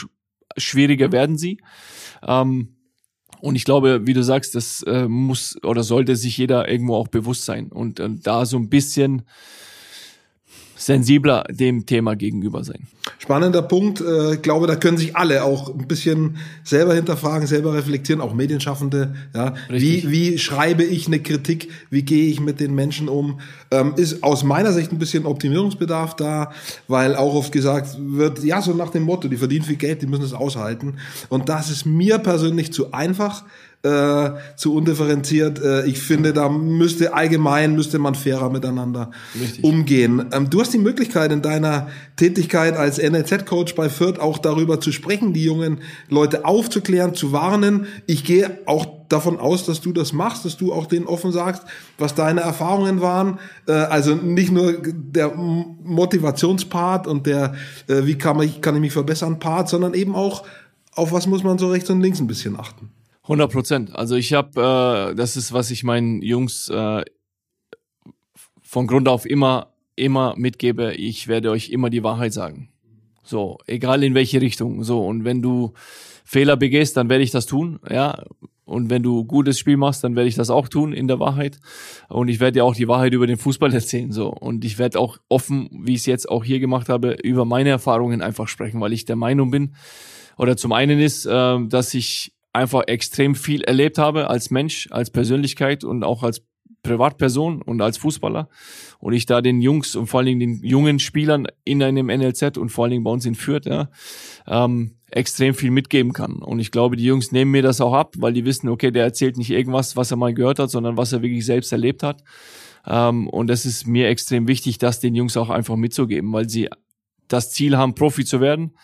schwieriger werden sie. Ähm, und ich glaube, wie du sagst, das äh, muss oder sollte sich jeder irgendwo auch bewusst sein. Und äh, da so ein bisschen sensibler dem Thema gegenüber sein. Spannender Punkt. Äh, ich glaube, da können sich alle auch ein bisschen selber hinterfragen, selber reflektieren, auch Medienschaffende. Ja, wie, wie schreibe ich eine Kritik? Wie gehe ich mit den Menschen um? Ähm, ist aus meiner Sicht ein bisschen Optimierungsbedarf da, weil auch oft gesagt wird, ja, so nach dem Motto, die verdienen viel Geld, die müssen es aushalten. Und das ist mir persönlich zu einfach äh, zu undifferenziert. Äh, ich finde, da müsste allgemein müsste man fairer miteinander Richtig. umgehen. Ähm, du hast die Möglichkeit in deiner Tätigkeit als NLZ-Coach bei Fürth auch darüber zu sprechen, die jungen Leute aufzuklären, zu warnen. Ich gehe auch davon aus, dass du das machst, dass du auch denen offen sagst, was deine Erfahrungen waren. Äh, also nicht nur der Motivationspart und der, äh, wie kann, man, kann ich mich verbessern Part, sondern eben auch, auf was muss man so rechts und links ein bisschen achten. 100 Prozent. Also ich habe, äh, das ist, was ich meinen Jungs äh, von Grund auf immer, immer mitgebe. Ich werde euch immer die Wahrheit sagen. So, egal in welche Richtung. So, und wenn du Fehler begehst, dann werde ich das tun. Ja, und wenn du gutes Spiel machst, dann werde ich das auch tun in der Wahrheit. Und ich werde dir auch die Wahrheit über den Fußball erzählen. so Und ich werde auch offen, wie ich es jetzt auch hier gemacht habe, über meine Erfahrungen einfach sprechen, weil ich der Meinung bin, oder zum einen ist, äh, dass ich einfach extrem viel erlebt habe als Mensch, als Persönlichkeit und auch als Privatperson und als Fußballer und ich da den Jungs und vor allen Dingen den jungen Spielern in einem NLZ und vor allen Dingen bei uns in Fürth ja, ähm, extrem viel mitgeben kann. Und ich glaube, die Jungs nehmen mir das auch ab, weil die wissen, okay, der erzählt nicht irgendwas, was er mal gehört hat, sondern was er wirklich selbst erlebt hat. Ähm, und das ist mir extrem wichtig, das den Jungs auch einfach mitzugeben, weil sie das Ziel haben, Profi zu werden,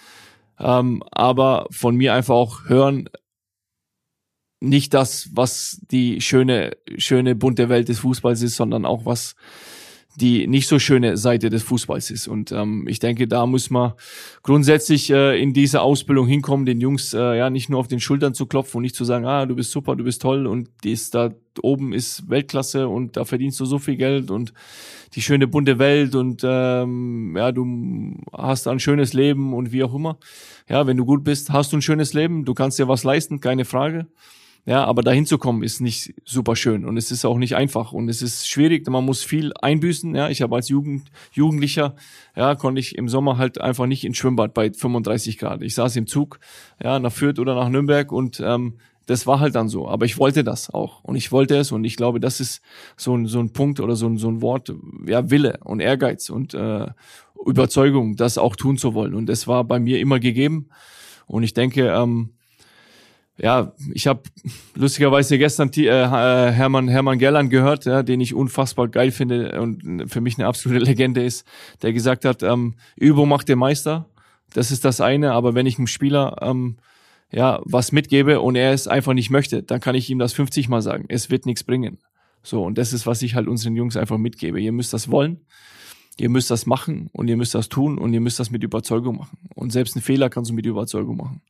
ähm, aber von mir einfach auch hören, nicht das, was die schöne, schöne bunte Welt des Fußballs ist, sondern auch was die nicht so schöne Seite des Fußballs ist. Und ähm, ich denke, da muss man grundsätzlich äh, in diese Ausbildung hinkommen, den Jungs äh, ja nicht nur auf den Schultern zu klopfen und nicht zu sagen, ah, du bist super, du bist toll und dies da oben ist Weltklasse und da verdienst du so viel Geld und die schöne bunte Welt und ähm, ja, du hast ein schönes Leben und wie auch immer. Ja, wenn du gut bist, hast du ein schönes Leben, du kannst dir was leisten, keine Frage. Ja, aber dahin zu kommen ist nicht super schön und es ist auch nicht einfach und es ist schwierig. Man muss viel einbüßen. Ja, ich habe als Jugend, Jugendlicher, ja, konnte ich im Sommer halt einfach nicht ins Schwimmbad bei 35 Grad. Ich saß im Zug, ja, nach Fürth oder nach Nürnberg und ähm, das war halt dann so. Aber ich wollte das auch und ich wollte es und ich glaube, das ist so ein so ein Punkt oder so ein so ein Wort, ja, Wille und Ehrgeiz und äh, Überzeugung, das auch tun zu wollen. Und das war bei mir immer gegeben. Und ich denke, ähm, ja, ich habe lustigerweise gestern äh, äh, Hermann Hermann Gerland gehört, ja, den ich unfassbar geil finde und für mich eine absolute Legende ist, der gesagt hat, ähm, Übung macht den Meister. Das ist das eine, aber wenn ich einem Spieler ähm, ja was mitgebe und er es einfach nicht möchte, dann kann ich ihm das 50 mal sagen. Es wird nichts bringen. So und das ist was ich halt unseren Jungs einfach mitgebe. Ihr müsst das wollen. Ihr müsst das machen und ihr müsst das tun und ihr müsst das mit Überzeugung machen. Und selbst einen Fehler kannst du mit Überzeugung machen.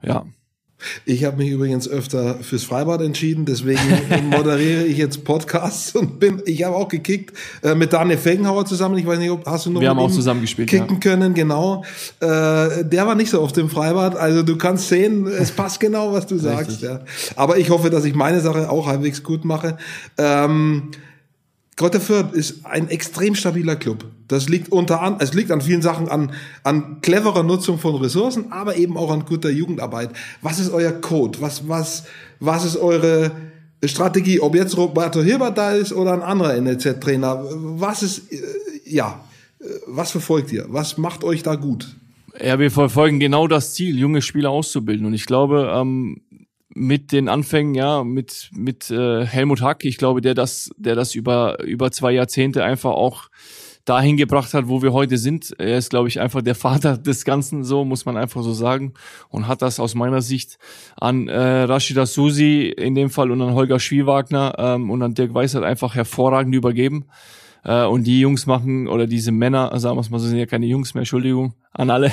Ja, ich habe mich übrigens öfter fürs Freibad entschieden, deswegen moderiere ich jetzt Podcasts und bin, ich habe auch gekickt äh, mit Daniel Felgenhauer zusammen. Ich weiß nicht, ob hast du noch Wir haben auch zusammen gespielt, kicken ja. können, genau. Äh, der war nicht so oft im Freibad, also du kannst sehen, es passt genau, was du sagst. Ja. Aber ich hoffe, dass ich meine Sache auch halbwegs gut mache. Ähm, Kräuter Fürth ist ein extrem stabiler Club. Das liegt unter an, es liegt an vielen Sachen an, an cleverer Nutzung von Ressourcen, aber eben auch an guter Jugendarbeit. Was ist euer Code? Was, was, was ist eure Strategie? Ob jetzt Roberto Hilbert da ist oder ein anderer NLZ-Trainer. Was ist, äh, ja, äh, was verfolgt ihr? Was macht euch da gut? Ja, wir verfolgen genau das Ziel, junge Spieler auszubilden. Und ich glaube, ähm, mit den Anfängen, ja, mit, mit äh, Helmut Hack, ich glaube, der das, der das über, über zwei Jahrzehnte einfach auch dahin gebracht hat, wo wir heute sind. Er ist, glaube ich, einfach der Vater des Ganzen, so muss man einfach so sagen. Und hat das aus meiner Sicht an äh, Rashida Susi in dem Fall und an Holger Schwiewagner ähm, und an Dirk Weißert einfach hervorragend übergeben. Äh, und die Jungs machen, oder diese Männer, sagen wir mal so, sind ja keine Jungs mehr, Entschuldigung an alle,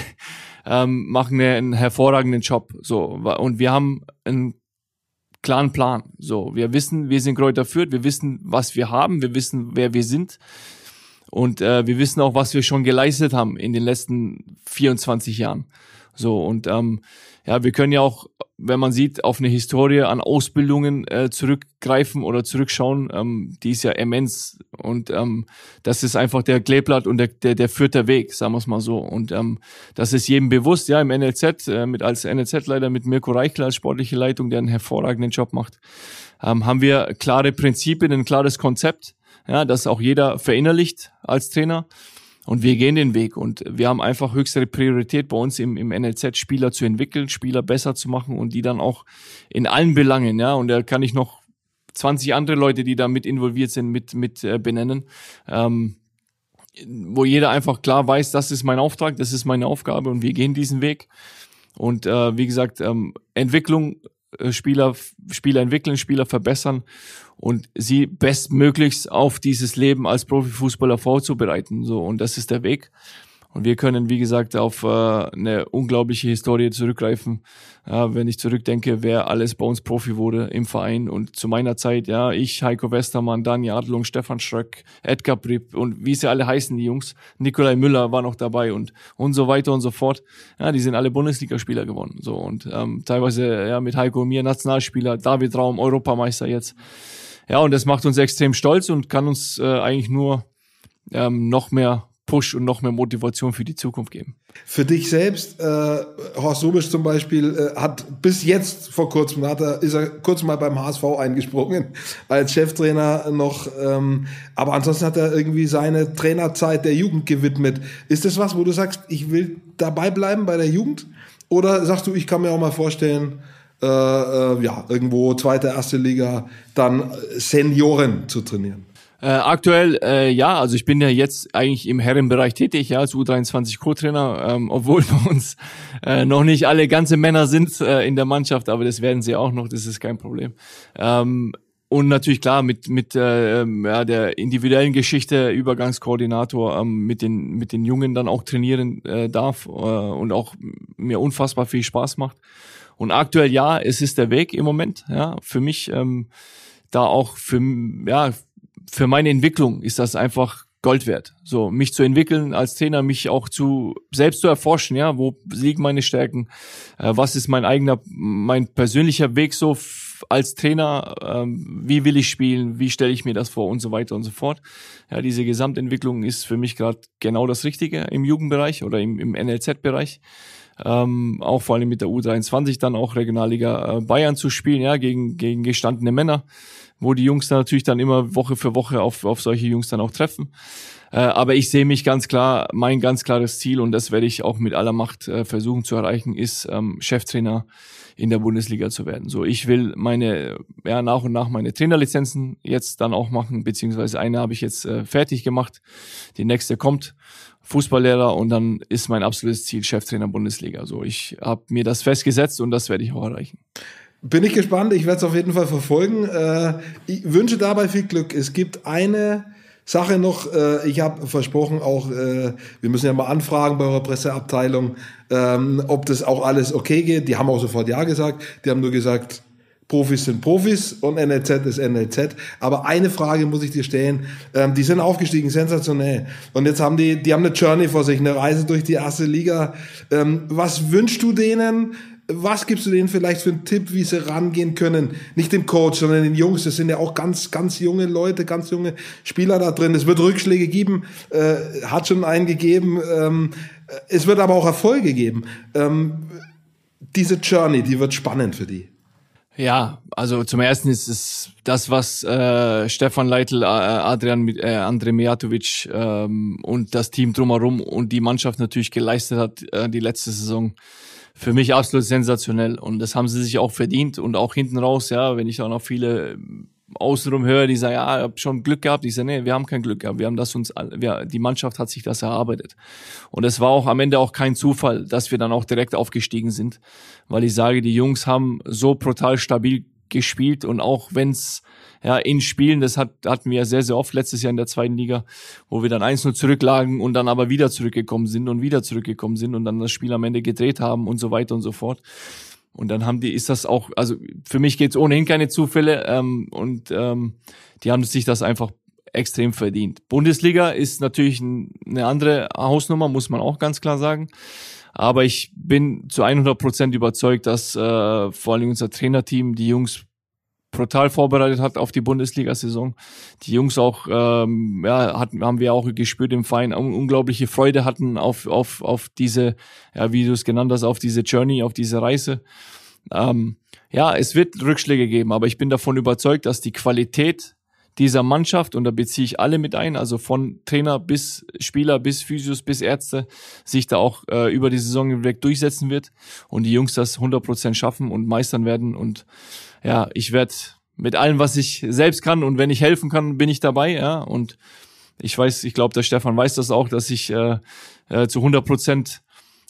ähm, machen einen hervorragenden Job. So und wir haben einen klaren Plan. So, wir wissen, wir sind Kräuter Fürth, wir wissen, was wir haben, wir wissen, wer wir sind. Und äh, wir wissen auch, was wir schon geleistet haben in den letzten 24 Jahren. So, und ähm, ja, wir können ja auch, wenn man sieht, auf eine Historie an Ausbildungen äh, zurückgreifen oder zurückschauen, ähm, die ist ja immens. Und ähm, das ist einfach der Kleeblatt und der, der, der vierte Weg, sagen wir es mal so. Und ähm, das ist jedem bewusst, ja, im NLZ, äh, mit als NLZ-Leiter mit Mirko Reichler als sportliche Leitung, der einen hervorragenden Job macht, ähm, haben wir klare Prinzipien, ein klares Konzept, ja, das auch jeder verinnerlicht als Trainer. Und wir gehen den Weg und wir haben einfach höchste Priorität bei uns im, im NLZ, Spieler zu entwickeln, Spieler besser zu machen und die dann auch in allen Belangen, ja, und da kann ich noch 20 andere Leute, die da mit involviert sind, mit, mit äh, benennen, ähm, wo jeder einfach klar weiß, das ist mein Auftrag, das ist meine Aufgabe und wir gehen diesen Weg. Und äh, wie gesagt, ähm, Entwicklung, äh, Spieler, Spieler entwickeln, Spieler verbessern und sie bestmöglichst auf dieses Leben als Profifußballer vorzubereiten. So, und das ist der Weg. Und wir können, wie gesagt, auf äh, eine unglaubliche Historie zurückgreifen. Ja, wenn ich zurückdenke, wer alles bei uns Profi wurde im Verein. Und zu meiner Zeit, ja, ich, Heiko Westermann, Dani Adlung, Stefan Schröck, Edgar Bripp und wie sie alle heißen, die Jungs. Nikolai Müller war noch dabei und, und so weiter und so fort. Ja, die sind alle Bundesligaspieler geworden. So und ähm, teilweise ja mit Heiko und mir Nationalspieler, David Raum, Europameister jetzt. Ja, und das macht uns extrem stolz und kann uns äh, eigentlich nur ähm, noch mehr Push und noch mehr Motivation für die Zukunft geben. Für dich selbst, äh, Horst Sobisch zum Beispiel, äh, hat bis jetzt vor kurzem, hat er, ist er kurz mal beim HSV eingesprungen als Cheftrainer noch, ähm, aber ansonsten hat er irgendwie seine Trainerzeit der Jugend gewidmet. Ist das was, wo du sagst, ich will dabei bleiben bei der Jugend? Oder sagst du, ich kann mir auch mal vorstellen, äh, äh, ja, irgendwo zweite, erste Liga, dann Senioren zu trainieren? Äh, aktuell, äh, ja, also ich bin ja jetzt eigentlich im Herrenbereich tätig, ja, als U23 Co-Trainer, ähm, obwohl bei uns äh, noch nicht alle ganze Männer sind äh, in der Mannschaft, aber das werden sie auch noch, das ist kein Problem. Ähm, und natürlich klar mit mit äh, ja, der individuellen Geschichte Übergangskoordinator ähm, mit den mit den Jungen dann auch trainieren äh, darf äh, und auch mir unfassbar viel Spaß macht. Und aktuell ja, es ist der Weg im Moment, ja, für mich ähm, da auch für ja für meine Entwicklung ist das einfach Gold wert. So, mich zu entwickeln als Trainer, mich auch zu selbst zu erforschen, ja, wo liegen meine Stärken, äh, was ist mein eigener, mein persönlicher Weg so als Trainer, ähm, wie will ich spielen, wie stelle ich mir das vor und so weiter und so fort. Ja, diese Gesamtentwicklung ist für mich gerade genau das Richtige im Jugendbereich oder im, im NLZ-Bereich. Ähm, auch vor allem mit der U23 dann auch Regionalliga äh, Bayern zu spielen, ja, gegen, gegen gestandene Männer wo die Jungs dann natürlich dann immer Woche für Woche auf, auf solche Jungs dann auch treffen. Äh, aber ich sehe mich ganz klar, mein ganz klares Ziel und das werde ich auch mit aller Macht äh, versuchen zu erreichen, ist ähm, Cheftrainer in der Bundesliga zu werden. So, ich will meine, ja, nach und nach meine Trainerlizenzen jetzt dann auch machen, beziehungsweise eine habe ich jetzt äh, fertig gemacht. Die nächste kommt. Fußballlehrer und dann ist mein absolutes Ziel Cheftrainer Bundesliga. So, ich habe mir das festgesetzt und das werde ich auch erreichen. Bin ich gespannt, ich werde es auf jeden Fall verfolgen. Äh, ich wünsche dabei viel Glück. Es gibt eine Sache noch, äh, ich habe versprochen auch, äh, wir müssen ja mal anfragen bei eurer Presseabteilung, ähm, ob das auch alles okay geht. Die haben auch sofort Ja gesagt. Die haben nur gesagt, Profis sind Profis und NLZ ist NLZ. Aber eine Frage muss ich dir stellen. Ähm, die sind aufgestiegen, sensationell. Und jetzt haben die, die haben eine Journey vor sich, eine Reise durch die erste Liga. Ähm, was wünschst du denen? Was gibst du denen vielleicht für einen Tipp, wie sie rangehen können? Nicht dem Coach, sondern den Jungs. Das sind ja auch ganz, ganz junge Leute, ganz junge Spieler da drin. Es wird Rückschläge geben, äh, hat schon einen gegeben. Ähm, es wird aber auch Erfolge geben. Ähm, diese Journey, die wird spannend für die. Ja, also zum ersten ist es das, was äh, Stefan Leitl, äh, Adrian äh, Andre Mijatovic ähm, und das Team drumherum und die Mannschaft natürlich geleistet hat äh, die letzte Saison für mich absolut sensationell und das haben sie sich auch verdient und auch hinten raus, ja, wenn ich auch noch viele außenrum höre, die sagen, ja, ich habe schon Glück gehabt. Ich sage, nee, wir haben kein Glück gehabt. Wir haben das uns, wir, die Mannschaft hat sich das erarbeitet. Und es war auch am Ende auch kein Zufall, dass wir dann auch direkt aufgestiegen sind, weil ich sage, die Jungs haben so brutal stabil gespielt und auch wenn's ja in Spielen, das hat, hatten wir ja sehr, sehr oft letztes Jahr in der zweiten Liga, wo wir dann 1-0 zurücklagen und dann aber wieder zurückgekommen sind und wieder zurückgekommen sind und dann das Spiel am Ende gedreht haben und so weiter und so fort. Und dann haben die, ist das auch, also für mich geht's ohnehin keine Zufälle ähm, und ähm, die haben sich das einfach extrem verdient. Bundesliga ist natürlich eine andere Hausnummer, muss man auch ganz klar sagen. Aber ich bin zu 100 Prozent überzeugt, dass äh, vor allem unser Trainerteam die Jungs brutal vorbereitet hat auf die Bundesliga-Saison. Die Jungs auch, ähm, ja, hatten, haben wir auch gespürt im Verein, unglaubliche Freude hatten auf, auf, auf diese, ja, wie du es genannt hast, auf diese Journey, auf diese Reise. Ähm, ja, es wird Rückschläge geben, aber ich bin davon überzeugt, dass die Qualität dieser Mannschaft, und da beziehe ich alle mit ein, also von Trainer bis Spieler, bis Physios, bis Ärzte, sich da auch äh, über die Saison hinweg durchsetzen wird und die Jungs das 100% schaffen und meistern werden. Und ja, ich werde mit allem, was ich selbst kann und wenn ich helfen kann, bin ich dabei. Ja, und ich weiß, ich glaube, der Stefan weiß das auch, dass ich äh, äh, zu 100 Prozent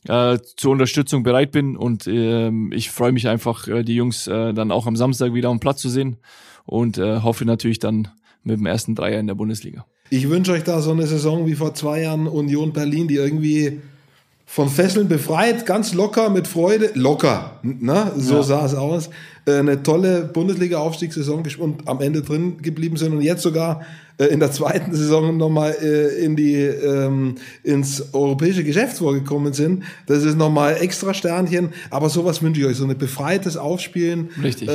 äh, zur Unterstützung bereit bin und äh, ich freue mich einfach, äh, die Jungs äh, dann auch am Samstag wieder am Platz zu sehen und äh, hoffe natürlich dann mit dem ersten Dreier in der Bundesliga. Ich wünsche euch da so eine Saison wie vor zwei Jahren Union Berlin, die irgendwie von Fesseln befreit, ganz locker, mit Freude, locker, ne? so ja. sah es aus, äh, eine tolle Bundesliga-Aufstiegssaison und am Ende drin geblieben sind und jetzt sogar äh, in der zweiten Saison nochmal äh, in die, ähm, ins europäische Geschäft vorgekommen sind. Das ist nochmal extra Sternchen, aber sowas wünsche ich euch, so ein befreites Aufspielen. Richtig.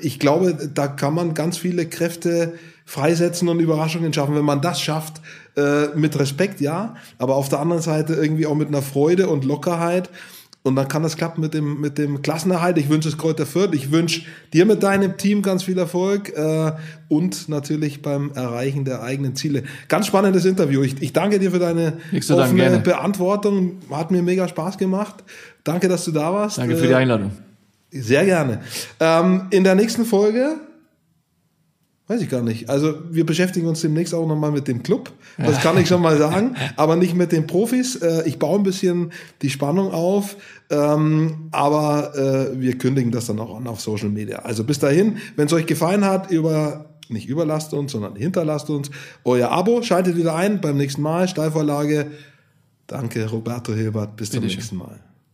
ich glaube, da kann man ganz viele Kräfte freisetzen und Überraschungen schaffen. Wenn man das schafft, äh, mit Respekt, ja, aber auf der anderen Seite irgendwie auch mit einer Freude und Lockerheit. Und dann kann das klappen mit dem, mit dem Klassenerhalt. Ich wünsche es Kräuter Fürth. Ich wünsche dir mit deinem Team ganz viel Erfolg äh, und natürlich beim Erreichen der eigenen Ziele. Ganz spannendes Interview. Ich, ich danke dir für deine offene Beantwortung. Hat mir mega Spaß gemacht. Danke, dass du da warst. Danke für die Einladung. Sehr gerne. Ähm, in der nächsten Folge Weiß ich gar nicht. Also wir beschäftigen uns demnächst auch nochmal mit dem Club. Das kann ich schon mal sagen. Aber nicht mit den Profis. Äh, ich baue ein bisschen die Spannung auf. Ähm, aber äh, wir kündigen das dann auch an auf Social Media. Also bis dahin, wenn es euch gefallen hat, über nicht überlasst uns, sondern hinterlasst uns euer Abo. Schaltet wieder ein beim nächsten Mal. Steilvorlage. Danke, Roberto Hilbert. Bis zum nächsten Mal.